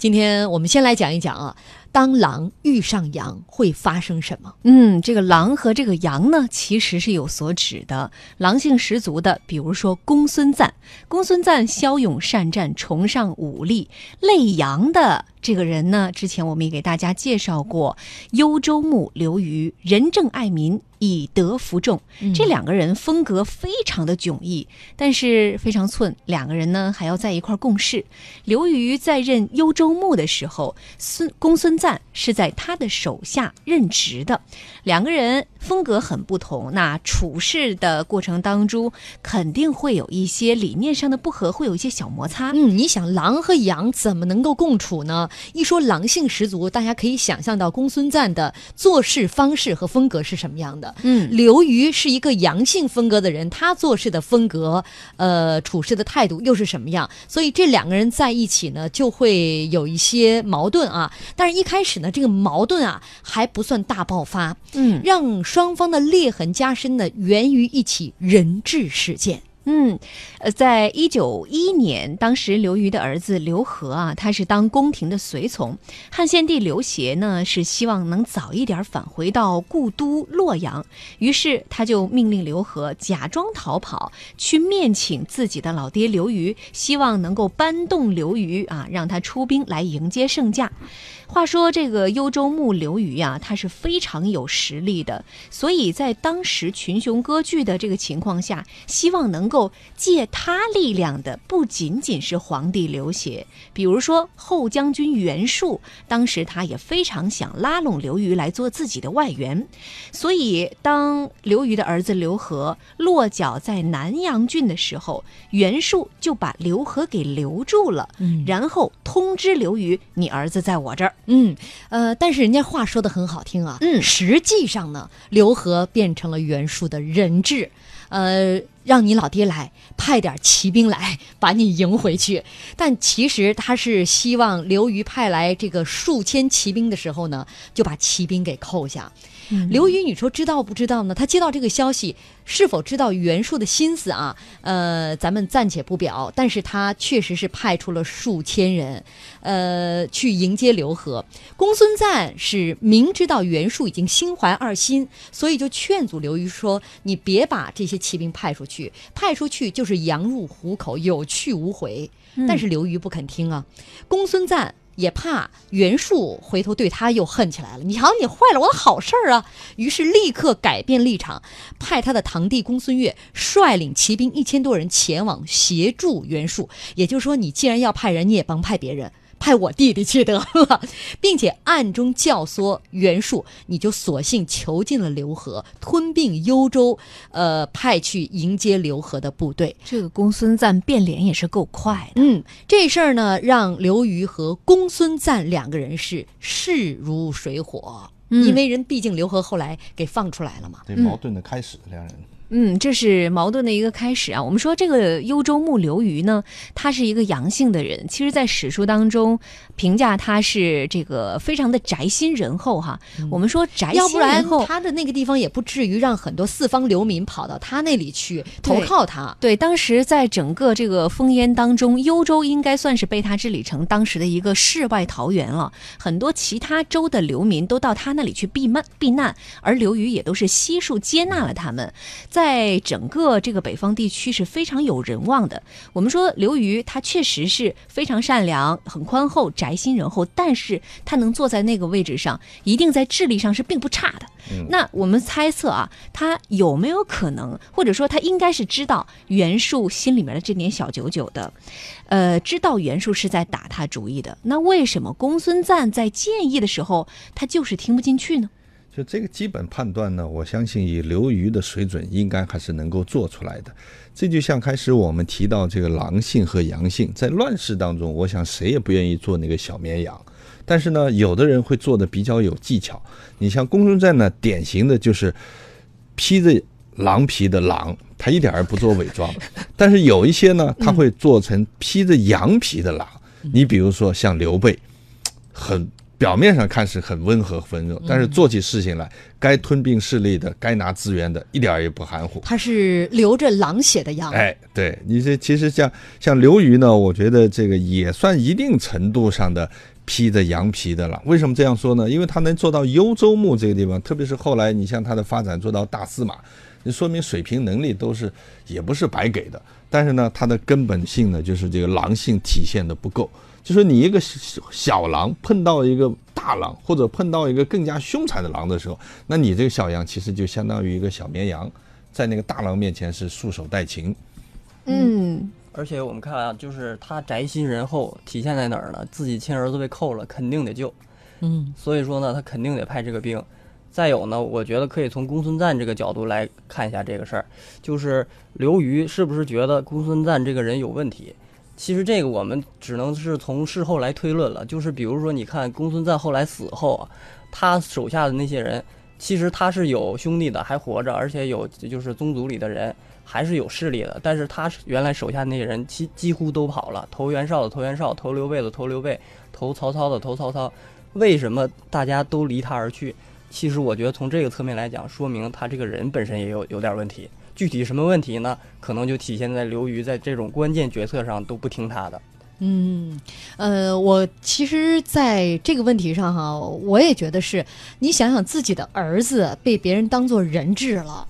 今天我们先来讲一讲啊，当狼遇上羊会发生什么？嗯，这个狼和这个羊呢，其实是有所指的。狼性十足的，比如说公孙瓒。公孙瓒骁勇善战，崇尚武力。类羊的这个人呢，之前我们也给大家介绍过，幽州牧刘虞，仁政爱民。以德服众，这两个人风格非常的迥异，但是非常寸。两个人呢还要在一块共事。刘瑜在任幽州牧的时候，孙公孙瓒是在他的手下任职的。两个人风格很不同，那处事的过程当中肯定会有一些理念上的不合，会有一些小摩擦。嗯，你想狼和羊怎么能够共处呢？一说狼性十足，大家可以想象到公孙瓒的做事方式和风格是什么样的。嗯，刘瑜是一个阳性风格的人，他做事的风格，呃，处事的态度又是什么样？所以这两个人在一起呢，就会有一些矛盾啊。但是一开始呢，这个矛盾啊还不算大爆发。嗯，让双方的裂痕加深呢，源于一起人质事件。嗯，呃，在一九一年，当时刘虞的儿子刘和啊，他是当宫廷的随从。汉献帝刘协呢，是希望能早一点返回到故都洛阳，于是他就命令刘和假装逃跑，去面请自己的老爹刘虞，希望能够搬动刘虞啊，让他出兵来迎接圣驾。话说这个幽州牧刘虞啊，他是非常有实力的，所以在当时群雄割据的这个情况下，希望能够借他力量的不仅仅是皇帝刘协，比如说后将军袁术，当时他也非常想拉拢刘虞来做自己的外援，所以当刘虞的儿子刘和落脚在南阳郡的时候，袁术就把刘和给留住了，嗯。然后通知刘虞，你儿子在我这儿。嗯，呃，但是人家话说的很好听啊，嗯实际上呢，刘和变成了袁术的人质，呃，让你老爹来派点骑兵来把你迎回去。但其实他是希望刘瑜派来这个数千骑兵的时候呢，就把骑兵给扣下。刘虞，你说知道不知道呢？他接到这个消息，是否知道袁术的心思啊？呃，咱们暂且不表，但是他确实是派出了数千人，呃，去迎接刘和。公孙瓒是明知道袁术已经心怀二心，所以就劝阻刘瑜说：“你别把这些骑兵派出去，派出去就是羊入虎口，有去无回。”但是刘瑜不肯听啊，公孙瓒。也怕袁术回头对他又恨起来了。你瞧，你坏了我的好事儿啊！于是立刻改变立场，派他的堂弟公孙越率领骑兵一千多人前往协助袁术。也就是说，你既然要派人，你也甭派别人。派我弟弟去得了，并且暗中教唆袁术，你就索性囚禁了刘和，吞并幽州，呃，派去迎接刘和的部队。这个公孙瓒变脸也是够快的。嗯，这事儿呢，让刘虞和公孙瓒两个人是势如水火，嗯因为人毕竟刘和后来给放出来了嘛。对矛盾的开始，两人。嗯，这是矛盾的一个开始啊。我们说这个幽州牧刘虞呢，他是一个阳性的人，其实，在史书当中评价他是这个非常的宅心仁厚哈。我们说宅心要不然仁厚，他的那个地方也不至于让很多四方流民跑到他那里去投靠他。对，当时在整个这个烽烟当中，幽州应该算是被他治理成当时的一个世外桃源了。很多其他州的流民都到他那里去避难避难，而刘虞也都是悉数接纳了他们，在整个这个北方地区是非常有人望的。我们说刘瑜他确实是非常善良、很宽厚、宅心仁厚，但是他能坐在那个位置上，一定在智力上是并不差的。那我们猜测啊，他有没有可能，或者说他应该是知道袁术心里面的这点小九九的，呃，知道袁术是在打他主意的。那为什么公孙瓒在建议的时候，他就是听不进去呢？就这个基本判断呢，我相信以刘瑜的水准，应该还是能够做出来的。这就像开始我们提到这个狼性和阳性，在乱世当中，我想谁也不愿意做那个小绵羊。但是呢，有的人会做的比较有技巧。你像公孙瓒呢，典型的就是披着狼皮的狼，他一点儿也不做伪装。但是有一些呢，他会做成披着羊皮的狼。你比如说像刘备，很表面上看是很温和温柔，但是做起事情来，该吞并势力的，该拿资源的，一点儿也不含糊。他是流着狼血的羊。哎，对你这其实像像刘瑜呢，我觉得这个也算一定程度上的披着羊皮的了。为什么这样说呢？因为他能做到幽州牧这个地方，特别是后来你像他的发展做到大司马，你说明水平能力都是也不是白给的。但是呢，他的根本性呢，就是这个狼性体现的不够。就说你一个小小狼碰到一个大狼，或者碰到一个更加凶残的狼的时候，那你这个小羊其实就相当于一个小绵羊，在那个大狼面前是束手待擒。嗯，而且我们看啊，就是他宅心仁厚，体现在哪儿呢？自己亲儿子被扣了，肯定得救。嗯，所以说呢，他肯定得派这个兵。再有呢，我觉得可以从公孙瓒这个角度来看一下这个事儿，就是刘瑜是不是觉得公孙瓒这个人有问题？其实这个我们只能是从事后来推论了。就是比如说，你看公孙瓒后来死后啊，他手下的那些人，其实他是有兄弟的，还活着，而且有就是宗族里的人还是有势力的。但是他原来手下那些人，几几乎都跑了，投袁绍的投袁绍，投刘备的投刘备，投曹操的投曹操。为什么大家都离他而去？其实我觉得从这个侧面来讲，说明他这个人本身也有有点问题。具体什么问题呢？可能就体现在刘瑜在这种关键决策上都不听他的。嗯，呃，我其实在这个问题上哈，我也觉得是，你想想自己的儿子被别人当做人质了，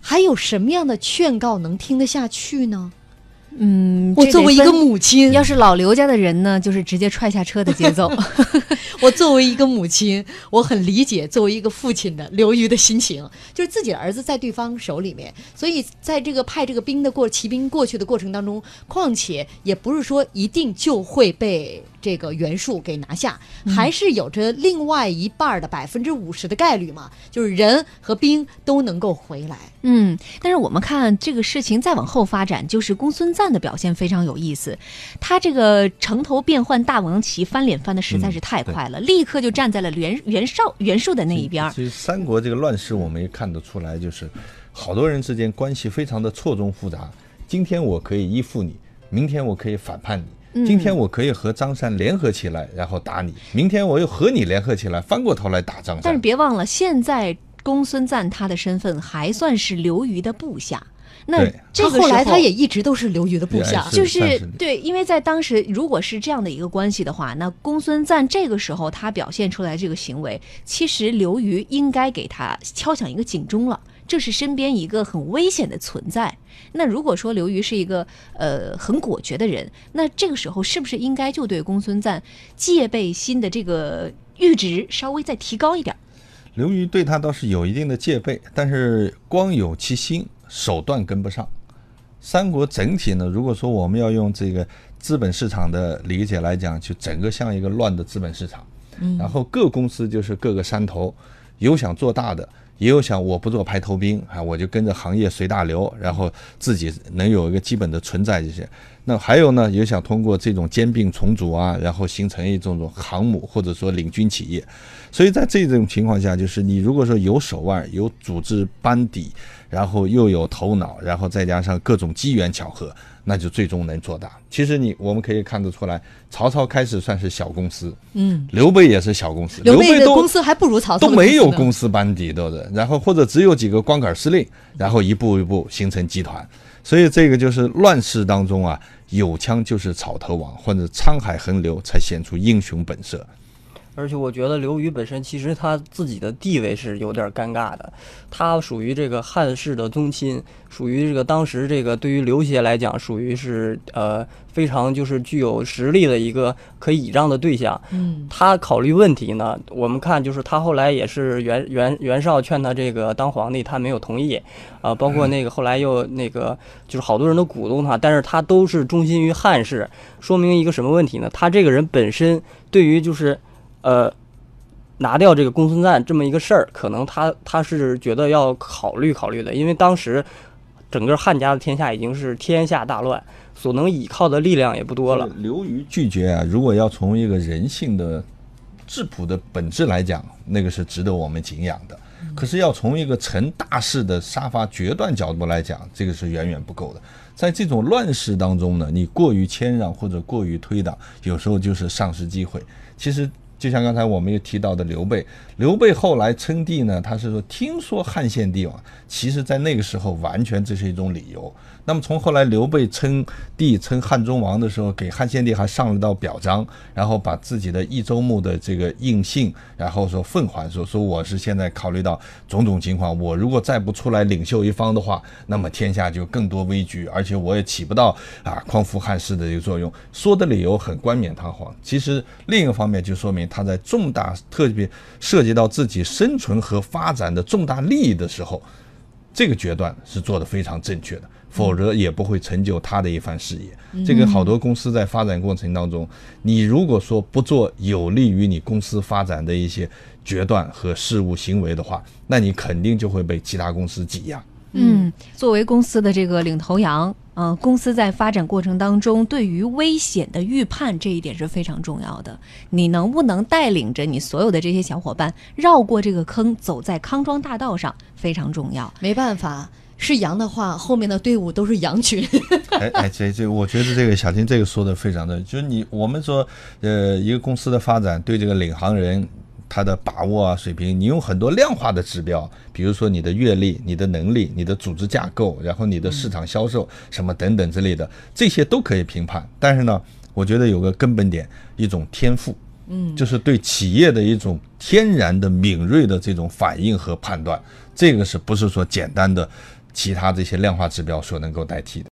还有什么样的劝告能听得下去呢？嗯，我作为一个母亲，要是老刘家的人呢，就是直接踹下车的节奏。我作为一个母亲，我很理解作为一个父亲的刘瑜的心情，就是自己的儿子在对方手里面，所以在这个派这个兵的过骑兵过去的过程当中，况且也不是说一定就会被这个袁术给拿下，还是有着另外一半的百分之五十的概率嘛，就是人和兵都能够回来。嗯，但是我们看这个事情再往后发展，就是公孙瓒的表现非常有意思。他这个城头变换大王旗，翻脸翻的实在是太快了，立刻就站在了袁袁绍袁术的那一边。其实三国这个乱世，我们也看得出来，就是好多人之间关系非常的错综复杂。今天我可以依附你，明天我可以反叛你。今天我可以和张三联合起来，然后打你；明天我又和你联合起来，翻过头来打张但是。别忘了，现在公孙瓒他的身份还算是刘瑜的部下。那这后来他也一直都是刘瑜的部下，就是对，因为在当时如果是这样的一个关系的话，那公孙瓒这个时候他表现出来这个行为，其实刘瑜应该给他敲响一个警钟了，这是身边一个很危险的存在。那如果说刘瑜是一个呃很果决的人，那这个时候是不是应该就对公孙瓒戒备心的这个阈值稍微再提高一点？刘瑜对他倒是有一定的戒备，但是光有其心，手段跟不上。三国整体呢，如果说我们要用这个资本市场的理解来讲，就整个像一个乱的资本市场。嗯，然后各公司就是各个山头，有想做大的，也有想我不做排头兵啊，我就跟着行业随大流，然后自己能有一个基本的存在这些。那还有呢，也想通过这种兼并重组啊，然后形成一种种航母或者说领军企业。所以在这种情况下，就是你如果说有手腕、有组织班底，然后又有头脑，然后再加上各种机缘巧合，那就最终能做大。其实你我们可以看得出来，曹操开始算是小公司，嗯，刘备也是小公司，刘备的都公司还不如曹操都没有公司班底，对不对？然后或者只有几个光杆司令，然后一步一步形成集团。所以这个就是乱世当中啊，有枪就是草头王，或者沧海横流才显出英雄本色。而且我觉得刘瑜本身其实他自己的地位是有点尴尬的，他属于这个汉室的宗亲，属于这个当时这个对于刘协来讲，属于是呃非常就是具有实力的一个可以倚仗的对象。嗯，他考虑问题呢，我们看就是他后来也是袁袁袁绍劝他这个当皇帝，他没有同意，啊、包括那个后来又那个就是好多人都鼓动他，但是他都是忠心于汉室，说明一个什么问题呢？他这个人本身对于就是呃拿掉这个公孙瓒这么一个事儿，可能他他是觉得要考虑考虑的，因为当时整个汉家的天下已经是天下大乱，所能倚靠的力量也不多了。刘瑜拒绝啊，如果要从一个人性的质朴的本质来讲，那个是值得我们敬仰的。可是要从一个成大事的杀伐决断角度来讲，这个是远远不够的。在这种乱世当中呢，你过于谦让或者过于推挡，有时候就是丧失机会。其实就像刚才我们又提到的刘备，刘备后来称帝呢，他是说听说汉献帝王，其实在那个时候完全这是一种理由。那么从后来刘备称帝称汉中王的时候，给汉献帝还上了道表彰，然后把自己的益州牧的这个印信，然后说奉还，说说我是现在考虑到种种情况，我如果再不出来领袖一方的话，那么天下就更多危局，而且我也起不到啊匡扶汉室的这个作用。说的理由很冠冕堂皇，其实另一个方面就说明他在重大特别涉及到自己生存和发展的重大利益的时候，这个决断是做的非常正确的。否则也不会成就他的一番事业。这个好多公司在发展过程当中，你如果说不做有利于你公司发展的一些决断和事务行为的话，那你肯定就会被其他公司挤压。嗯，作为公司的这个领头羊，嗯，公司在发展过程当中，对于危险的预判这一点是非常重要的。你能不能带领着你所有的这些小伙伴绕过这个坑，走在康庄大道上，非常重要。没办法。是羊的话，后面的队伍都是羊群。哎哎，这 这，我觉得这个小金这个说的非常对，就是你我们说，呃，一个公司的发展对这个领航人他的把握啊水平，你用很多量化的指标，比如说你的阅历、你的能力、你的组织架构，然后你的市场销售什么等等之类的，这些都可以评判。但是呢，我觉得有个根本点，一种天赋，嗯，就是对企业的一种天然的敏锐的这种反应和判断，这个是不是说简单的？其他这些量化指标所能够代替的。